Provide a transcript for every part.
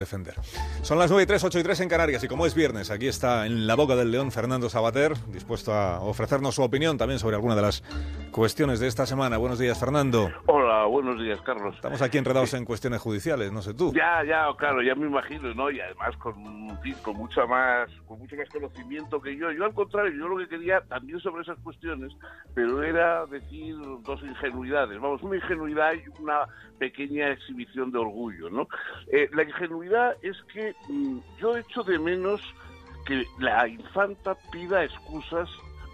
defender. Son las 9 y 3, 8 y 3 en Canarias y como es viernes, aquí está en la boca del león Fernando Sabater, dispuesto a ofrecernos su opinión también sobre alguna de las cuestiones de esta semana. Buenos días, Fernando. Hola, buenos días, Carlos. Estamos aquí enredados en cuestiones judiciales, no sé tú. Ya, ya, claro, ya me imagino, ¿no? Y además con, con, mucha más, con mucho más conocimiento que yo. Yo al contrario, yo lo que quería también sobre esas cuestiones, pero era decir dos ingenuidades. Vamos, una ingenuidad y una pequeña exhibición de orgullo, ¿no? Eh, la ingenuidad es que mm, yo echo de menos que la infanta pida excusas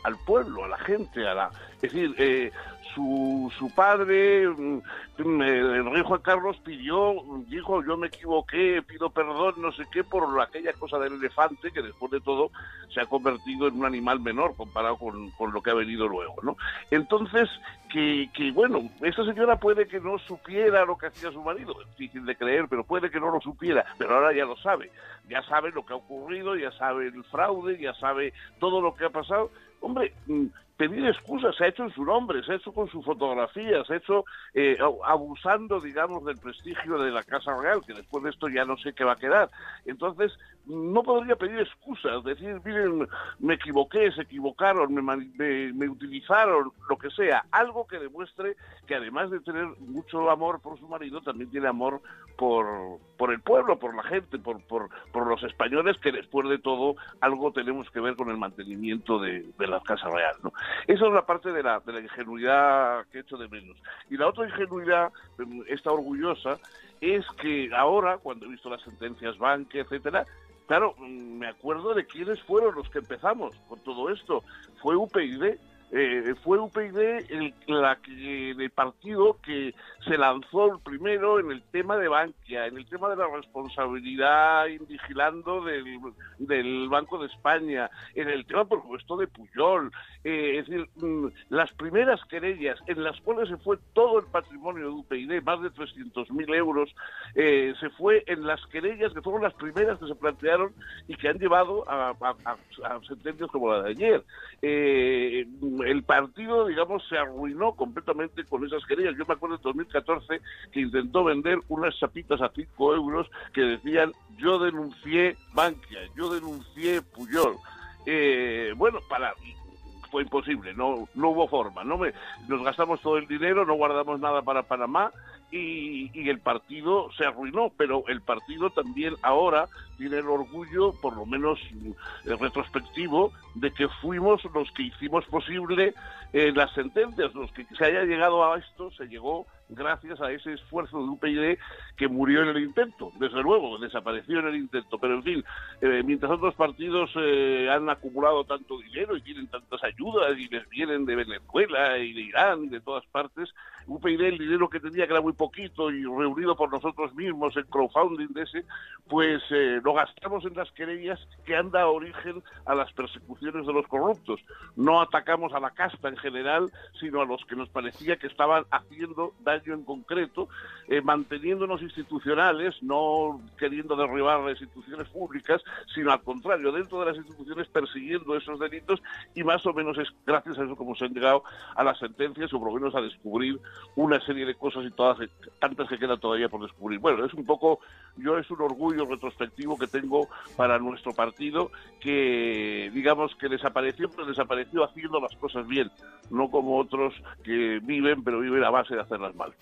al pueblo, a la gente, a la... Es decir, eh, su, su padre, mm, el rey Juan Carlos pidió, dijo, yo me equivoqué, pido perdón, no sé qué, por aquella cosa del elefante que después de todo se ha convertido en un animal menor comparado con, con lo que ha venido luego, ¿no? Entonces, que, que, bueno, esta señora puede que no supiera lo que hacía su marido, difícil de creer, pero puede que no lo supiera, pero ahora ya lo sabe, ya sabe lo que ha ocurrido, ya sabe el fraude, ya sabe todo lo que ha pasado. Hombre, mm, pedir excusas, se ha hecho en su nombre, se ha hecho con su fotografía, se ha hecho eh, abusando, digamos, del prestigio de la Casa Real, que después de esto ya no sé qué va a quedar. Entonces, no podría pedir excusas, decir, miren, me equivoqué, se equivocaron, me, me, utilizaron, lo que sea, algo que demuestre que además de tener mucho amor por su marido, también tiene amor por, por el pueblo, por la gente, por, por, por los españoles, que después de todo algo tenemos que ver con el mantenimiento de, de la Casa Real. ¿no? Esa es la parte de la, de la ingenuidad que he hecho de menos. Y la otra ingenuidad, em, esta orgullosa, es que ahora, cuando he visto las sentencias Banque, etcétera, claro, mm, me acuerdo de quiénes fueron los que empezamos con todo esto. Fue UPyD eh, fue UPyD el, la, el partido que se lanzó primero en el tema de Bankia, en el tema de la responsabilidad vigilando del, del Banco de España, en el tema, por supuesto, de Puyol. Eh, es decir, mm, las primeras querellas en las cuales se fue todo el patrimonio de UPyD, más de 300.000 euros, eh, se fue en las querellas que fueron las primeras que se plantearon y que han llevado a, a sentencias como la de ayer. Eh, el partido, digamos, se arruinó completamente con esas querellas. Yo me acuerdo en 2014 que intentó vender unas chapitas a 5 euros que decían yo denuncié Bankia, yo denuncié Puyol. Eh, bueno, para fue imposible, no, no hubo forma. No me, nos gastamos todo el dinero, no guardamos nada para Panamá y, y, el partido se arruinó, pero el partido también ahora tiene el orgullo, por lo menos eh, retrospectivo, de que fuimos los que hicimos posible eh, las sentencias, los que se haya llegado a esto, se llegó gracias a ese esfuerzo de UPyD que murió en el intento, desde luego, desapareció en el intento, pero en fin, eh, mientras otros partidos eh, han acumulado tanto dinero y tienen tantas ayudas y les vienen de Venezuela y de Irán y de todas partes, UPyD el dinero que tenía que era muy poquito y reunido por nosotros mismos, el crowdfunding de ese, pues eh, lo gastamos en las querellas que han dado origen a las persecuciones de los corruptos. No atacamos a la casta en general, sino a los que nos parecía que estaban haciendo daño en concreto, eh, manteniéndonos institucionales, no queriendo derribar las instituciones públicas, sino al contrario, dentro de las instituciones persiguiendo esos delitos y más o menos es gracias a eso como se han llegado a las sentencias o por lo menos a descubrir una serie de cosas y tantas que quedan todavía por descubrir. Bueno, es un poco, yo es un orgullo retrospectivo que tengo para nuestro partido que digamos que desapareció, pero desapareció haciendo las cosas bien, no como otros que viven, pero viven a base de hacerlas mal. global.